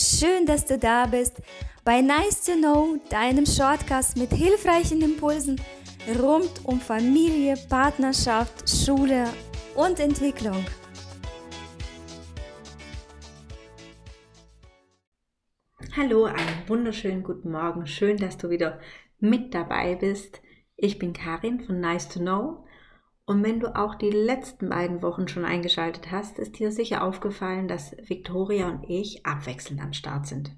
Schön, dass du da bist bei Nice to Know, deinem Shortcast mit hilfreichen Impulsen rund um Familie, Partnerschaft, Schule und Entwicklung. Hallo, einen wunderschönen guten Morgen. Schön, dass du wieder mit dabei bist. Ich bin Karin von Nice to Know und wenn du auch die letzten beiden Wochen schon eingeschaltet hast, ist dir sicher aufgefallen, dass Victoria und ich abwechselnd am Start sind.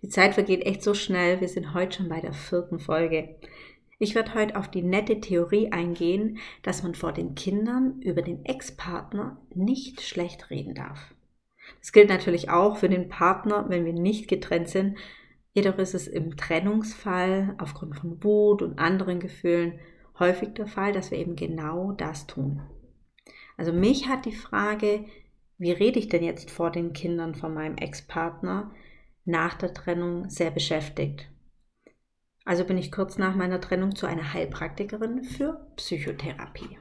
Die Zeit vergeht echt so schnell, wir sind heute schon bei der vierten Folge. Ich werde heute auf die nette Theorie eingehen, dass man vor den Kindern über den Ex-Partner nicht schlecht reden darf. Das gilt natürlich auch für den Partner, wenn wir nicht getrennt sind. Jedoch ist es im Trennungsfall aufgrund von Wut und anderen Gefühlen häufig der Fall, dass wir eben genau das tun. Also mich hat die Frage, wie rede ich denn jetzt vor den Kindern von meinem Ex-Partner nach der Trennung sehr beschäftigt. Also bin ich kurz nach meiner Trennung zu einer Heilpraktikerin für Psychotherapie.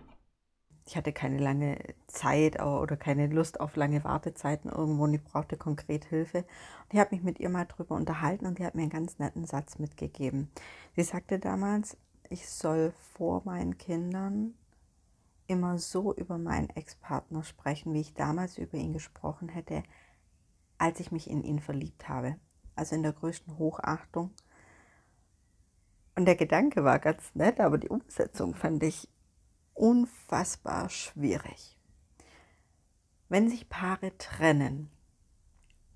Ich hatte keine lange Zeit oder keine Lust auf lange Wartezeiten irgendwo und ich brauchte konkret Hilfe. Und ich habe mich mit ihr mal drüber unterhalten und die hat mir einen ganz netten Satz mitgegeben. Sie sagte damals, ich soll vor meinen Kindern immer so über meinen Ex-Partner sprechen, wie ich damals über ihn gesprochen hätte, als ich mich in ihn verliebt habe. Also in der größten Hochachtung. Und der Gedanke war ganz nett, aber die Umsetzung fand ich unfassbar schwierig. Wenn sich Paare trennen,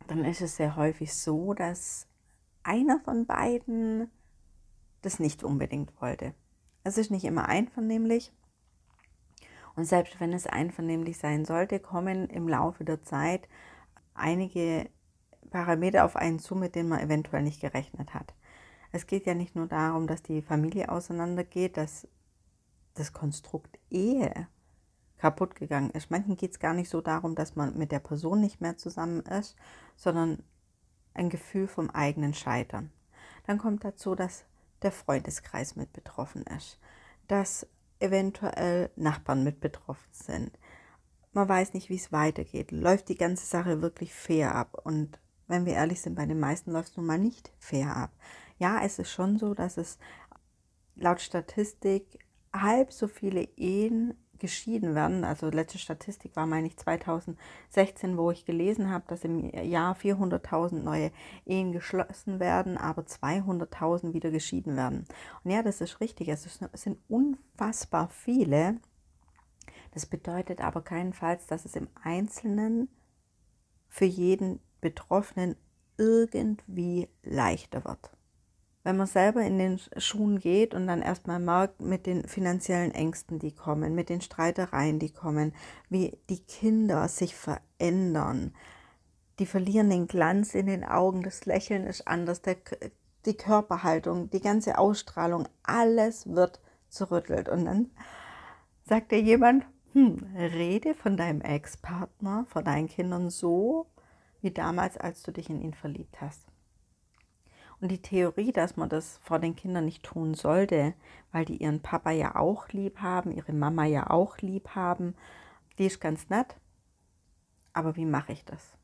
dann ist es sehr häufig so, dass einer von beiden das nicht unbedingt wollte. Es ist nicht immer einvernehmlich. Und selbst wenn es einvernehmlich sein sollte, kommen im Laufe der Zeit einige Parameter auf einen zu, mit denen man eventuell nicht gerechnet hat. Es geht ja nicht nur darum, dass die Familie auseinandergeht, dass das Konstrukt Ehe kaputt gegangen ist. Manchen geht es gar nicht so darum, dass man mit der Person nicht mehr zusammen ist, sondern ein Gefühl vom eigenen Scheitern. Dann kommt dazu, dass der Freundeskreis mit betroffen ist, dass eventuell Nachbarn mit betroffen sind. Man weiß nicht, wie es weitergeht. Läuft die ganze Sache wirklich fair ab? Und wenn wir ehrlich sind, bei den meisten läuft es nun mal nicht fair ab. Ja, es ist schon so, dass es laut Statistik halb so viele Ehen geschieden werden. Also letzte Statistik war, meine ich, 2016, wo ich gelesen habe, dass im Jahr 400.000 neue Ehen geschlossen werden, aber 200.000 wieder geschieden werden. Und ja, das ist richtig. Es sind unfassbar viele. Das bedeutet aber keinenfalls, dass es im Einzelnen für jeden Betroffenen irgendwie leichter wird wenn man selber in den Schuhen geht und dann erstmal merkt mit den finanziellen Ängsten, die kommen, mit den Streitereien, die kommen, wie die Kinder sich verändern. Die verlieren den Glanz in den Augen, das Lächeln ist anders, der, die Körperhaltung, die ganze Ausstrahlung, alles wird zerrüttelt. Und dann sagt dir jemand, hm, rede von deinem Ex-Partner, von deinen Kindern so, wie damals, als du dich in ihn verliebt hast. Und die Theorie, dass man das vor den Kindern nicht tun sollte, weil die ihren Papa ja auch lieb haben, ihre Mama ja auch lieb haben, die ist ganz nett. Aber wie mache ich das?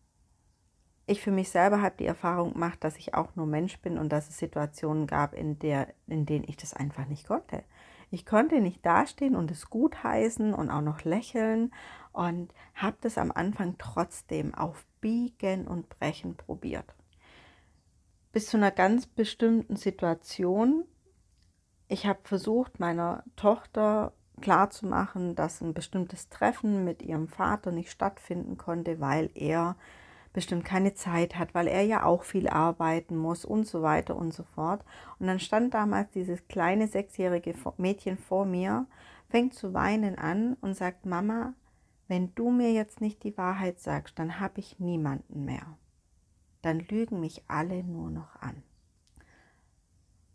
Ich für mich selber habe die Erfahrung gemacht, dass ich auch nur Mensch bin und dass es Situationen gab, in, der, in denen ich das einfach nicht konnte. Ich konnte nicht dastehen und es gut heißen und auch noch lächeln und habe das am Anfang trotzdem auf Biegen und Brechen probiert bis zu einer ganz bestimmten Situation. Ich habe versucht, meiner Tochter klarzumachen, dass ein bestimmtes Treffen mit ihrem Vater nicht stattfinden konnte, weil er bestimmt keine Zeit hat, weil er ja auch viel arbeiten muss und so weiter und so fort. Und dann stand damals dieses kleine sechsjährige Mädchen vor mir, fängt zu weinen an und sagt, Mama, wenn du mir jetzt nicht die Wahrheit sagst, dann habe ich niemanden mehr dann lügen mich alle nur noch an.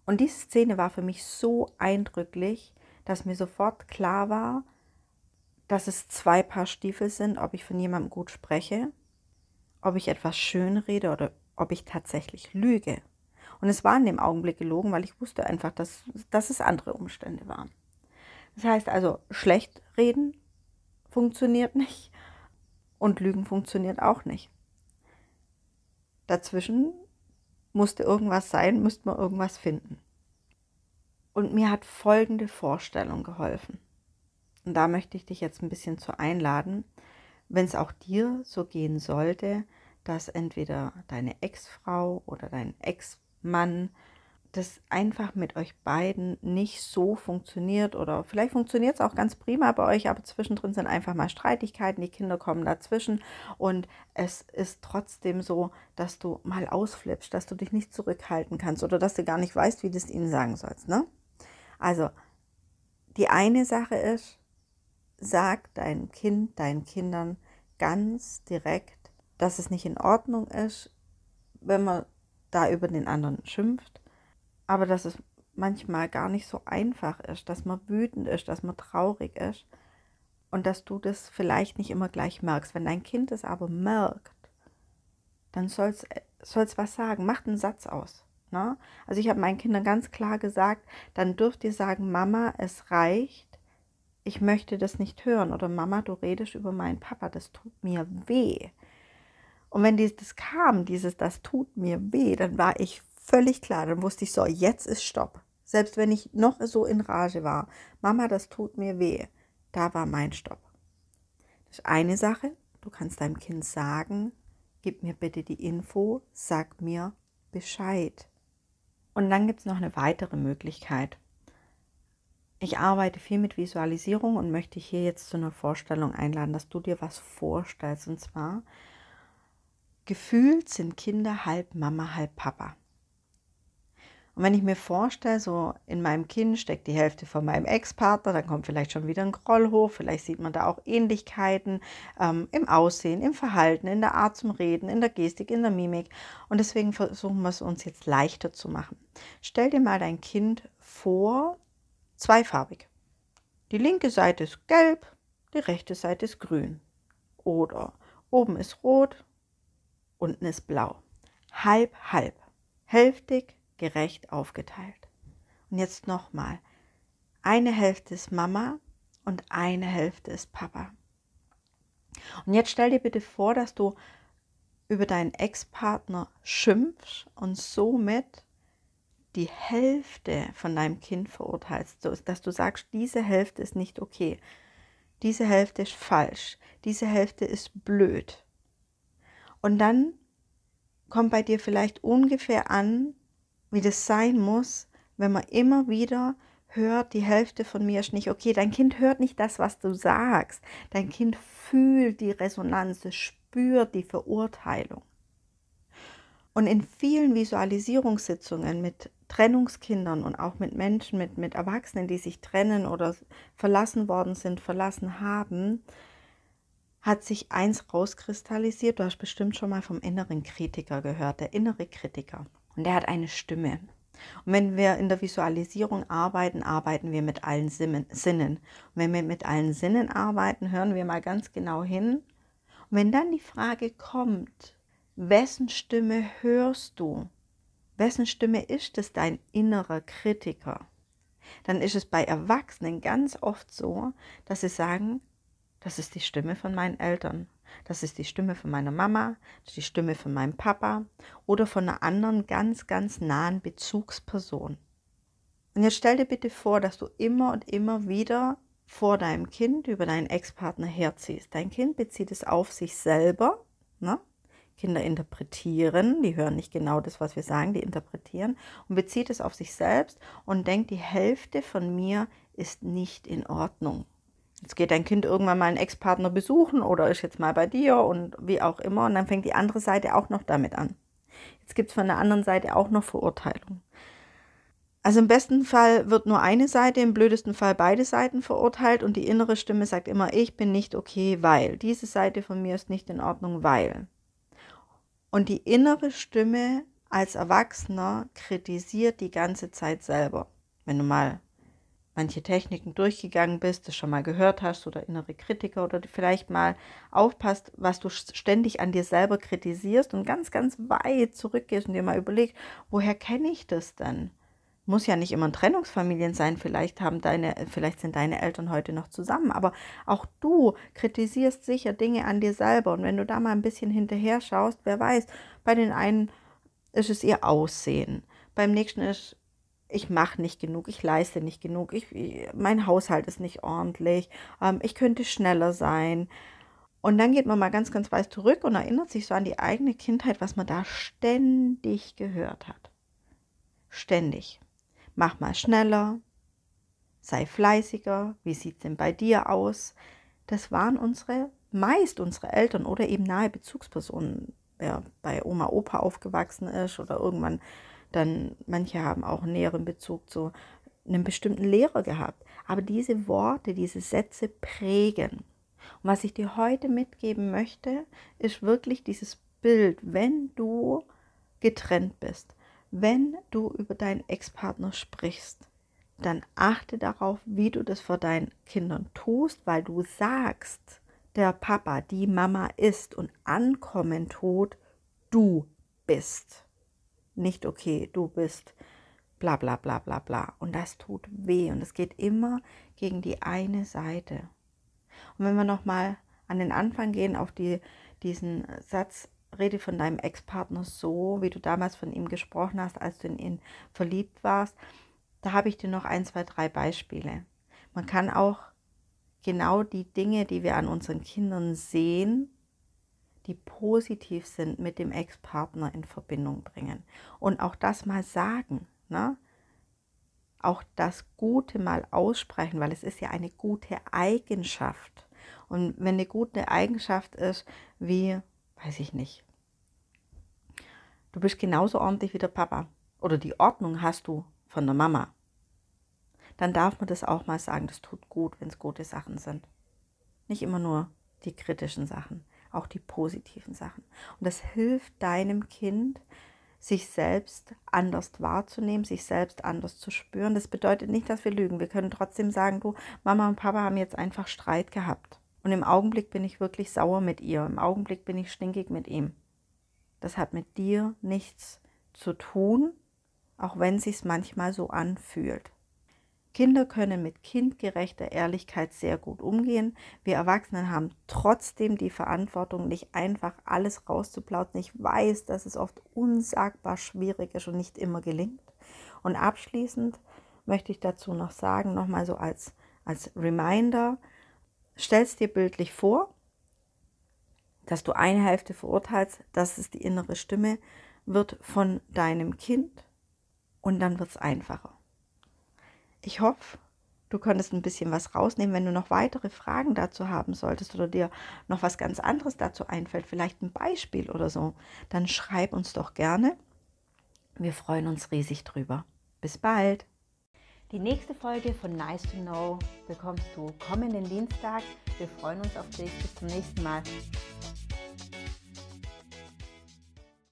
Und diese Szene war für mich so eindrücklich, dass mir sofort klar war, dass es zwei Paar Stiefel sind, ob ich von jemandem gut spreche, ob ich etwas schön rede oder ob ich tatsächlich lüge. Und es war in dem Augenblick gelogen, weil ich wusste einfach, dass, dass es andere Umstände waren. Das heißt also, schlecht reden funktioniert nicht und Lügen funktioniert auch nicht. Dazwischen musste irgendwas sein, müsste man irgendwas finden. Und mir hat folgende Vorstellung geholfen. Und da möchte ich dich jetzt ein bisschen zu einladen, wenn es auch dir so gehen sollte, dass entweder deine Ex-Frau oder dein Ex-Mann das einfach mit euch beiden nicht so funktioniert oder vielleicht funktioniert es auch ganz prima bei euch, aber zwischendrin sind einfach mal Streitigkeiten, die Kinder kommen dazwischen und es ist trotzdem so, dass du mal ausflippst, dass du dich nicht zurückhalten kannst oder dass du gar nicht weißt, wie du es ihnen sagen sollst. Ne? Also, die eine Sache ist, sag deinem Kind, deinen Kindern ganz direkt, dass es nicht in Ordnung ist, wenn man da über den anderen schimpft aber dass es manchmal gar nicht so einfach ist, dass man wütend ist, dass man traurig ist und dass du das vielleicht nicht immer gleich merkst. Wenn dein Kind es aber merkt, dann soll es was sagen, macht einen Satz aus. Ne? Also ich habe meinen Kindern ganz klar gesagt, dann dürft ihr sagen, Mama, es reicht, ich möchte das nicht hören oder Mama, du redest über meinen Papa, das tut mir weh. Und wenn das kam, dieses, das tut mir weh, dann war ich völlig klar. Dann wusste ich so, jetzt ist Stopp. Selbst wenn ich noch so in Rage war. Mama, das tut mir weh. Da war mein Stopp. Das ist eine Sache. Du kannst deinem Kind sagen, gib mir bitte die Info, sag mir Bescheid. Und dann gibt es noch eine weitere Möglichkeit. Ich arbeite viel mit Visualisierung und möchte hier jetzt zu einer Vorstellung einladen, dass du dir was vorstellst. Und zwar, gefühlt sind Kinder halb Mama, halb Papa. Und wenn ich mir vorstelle, so in meinem Kind steckt die Hälfte von meinem Ex-Partner, dann kommt vielleicht schon wieder ein Groll hoch, vielleicht sieht man da auch Ähnlichkeiten ähm, im Aussehen, im Verhalten, in der Art zum Reden, in der Gestik, in der Mimik. Und deswegen versuchen wir es uns jetzt leichter zu machen. Stell dir mal dein Kind vor, zweifarbig. Die linke Seite ist gelb, die rechte Seite ist grün. Oder oben ist rot, unten ist blau. Halb, halb. Hälftig, gerecht aufgeteilt. Und jetzt nochmal. Eine Hälfte ist Mama und eine Hälfte ist Papa. Und jetzt stell dir bitte vor, dass du über deinen Ex-Partner schimpfst und somit die Hälfte von deinem Kind verurteilst, dass du sagst, diese Hälfte ist nicht okay, diese Hälfte ist falsch, diese Hälfte ist blöd. Und dann kommt bei dir vielleicht ungefähr an, wie das sein muss, wenn man immer wieder hört, die Hälfte von mir ist nicht okay. Dein Kind hört nicht das, was du sagst. Dein Kind fühlt die Resonanz, es spürt die Verurteilung. Und in vielen Visualisierungssitzungen mit Trennungskindern und auch mit Menschen, mit, mit Erwachsenen, die sich trennen oder verlassen worden sind, verlassen haben, hat sich eins rauskristallisiert. Du hast bestimmt schon mal vom inneren Kritiker gehört, der innere Kritiker. Und der hat eine Stimme. Und wenn wir in der Visualisierung arbeiten, arbeiten wir mit allen Sinnen. Und wenn wir mit allen Sinnen arbeiten, hören wir mal ganz genau hin. Und wenn dann die Frage kommt, wessen Stimme hörst du? Wessen Stimme ist es dein innerer Kritiker? Dann ist es bei Erwachsenen ganz oft so, dass sie sagen, das ist die Stimme von meinen Eltern. Das ist die Stimme von meiner Mama, die Stimme von meinem Papa oder von einer anderen ganz, ganz nahen Bezugsperson. Und jetzt stell dir bitte vor, dass du immer und immer wieder vor deinem Kind über deinen Ex-Partner herziehst. Dein Kind bezieht es auf sich selber. Ne? Kinder interpretieren, die hören nicht genau das, was wir sagen, die interpretieren und bezieht es auf sich selbst und denkt, die Hälfte von mir ist nicht in Ordnung. Jetzt geht dein Kind irgendwann mal einen Ex-Partner besuchen oder ist jetzt mal bei dir und wie auch immer. Und dann fängt die andere Seite auch noch damit an. Jetzt gibt es von der anderen Seite auch noch Verurteilung. Also im besten Fall wird nur eine Seite, im blödesten Fall beide Seiten verurteilt und die innere Stimme sagt immer, ich bin nicht okay, weil. Diese Seite von mir ist nicht in Ordnung, weil. Und die innere Stimme als Erwachsener kritisiert die ganze Zeit selber. Wenn du mal manche Techniken durchgegangen bist, das schon mal gehört hast oder innere Kritiker oder vielleicht mal aufpasst, was du ständig an dir selber kritisierst und ganz, ganz weit zurückgehst und dir mal überlegst, woher kenne ich das denn? muss ja nicht immer Trennungsfamilien sein, vielleicht haben deine, vielleicht sind deine Eltern heute noch zusammen, aber auch du kritisierst sicher Dinge an dir selber und wenn du da mal ein bisschen hinterher schaust, wer weiß, bei den einen ist es ihr Aussehen, beim nächsten ist ich mache nicht genug, ich leiste nicht genug, ich, mein Haushalt ist nicht ordentlich, ähm, ich könnte schneller sein. Und dann geht man mal ganz, ganz weit zurück und erinnert sich so an die eigene Kindheit, was man da ständig gehört hat. Ständig mach mal schneller, sei fleißiger, wie sieht es denn bei dir aus? Das waren unsere, meist unsere Eltern oder eben nahe Bezugspersonen, wer bei Oma, Opa aufgewachsen ist oder irgendwann dann, manche haben auch einen näheren Bezug zu einem bestimmten Lehrer gehabt. Aber diese Worte, diese Sätze prägen. Und was ich dir heute mitgeben möchte, ist wirklich dieses Bild, wenn du getrennt bist, wenn du über deinen Ex-Partner sprichst, dann achte darauf, wie du das vor deinen Kindern tust, weil du sagst, der Papa, die Mama ist und ankommen tut, du bist. Nicht okay, du bist bla bla bla bla bla. Und das tut weh und es geht immer gegen die eine Seite. Und wenn wir nochmal an den Anfang gehen, auf die, diesen Satz, rede von deinem Ex-Partner so, wie du damals von ihm gesprochen hast, als du in ihn verliebt warst. Da habe ich dir noch ein, zwei, drei Beispiele. Man kann auch genau die Dinge, die wir an unseren Kindern sehen, die positiv sind, mit dem Ex-Partner in Verbindung bringen. Und auch das mal sagen. Ne? Auch das Gute mal aussprechen, weil es ist ja eine gute Eigenschaft. Und wenn eine gute Eigenschaft ist, wie, weiß ich nicht, Du bist genauso ordentlich wie der Papa. Oder die Ordnung hast du von der Mama. Dann darf man das auch mal sagen. Das tut gut, wenn es gute Sachen sind. Nicht immer nur die kritischen Sachen, auch die positiven Sachen. Und das hilft deinem Kind, sich selbst anders wahrzunehmen, sich selbst anders zu spüren. Das bedeutet nicht, dass wir lügen. Wir können trotzdem sagen, du, Mama und Papa haben jetzt einfach Streit gehabt. Und im Augenblick bin ich wirklich sauer mit ihr. Im Augenblick bin ich stinkig mit ihm. Das hat mit dir nichts zu tun, auch wenn sich's manchmal so anfühlt. Kinder können mit kindgerechter Ehrlichkeit sehr gut umgehen. Wir Erwachsenen haben trotzdem die Verantwortung, nicht einfach alles rauszuplauten. Ich weiß, dass es oft unsagbar schwierig ist und nicht immer gelingt. Und abschließend möchte ich dazu noch sagen, nochmal so als, als Reminder, stell's dir bildlich vor, dass du eine Hälfte verurteilst, das ist die innere Stimme, wird von deinem Kind und dann wird es einfacher. Ich hoffe, du konntest ein bisschen was rausnehmen. Wenn du noch weitere Fragen dazu haben solltest oder dir noch was ganz anderes dazu einfällt, vielleicht ein Beispiel oder so, dann schreib uns doch gerne. Wir freuen uns riesig drüber. Bis bald! Die nächste Folge von Nice to Know bekommst du kommenden Dienstag. Wir freuen uns auf dich. Bis zum nächsten Mal.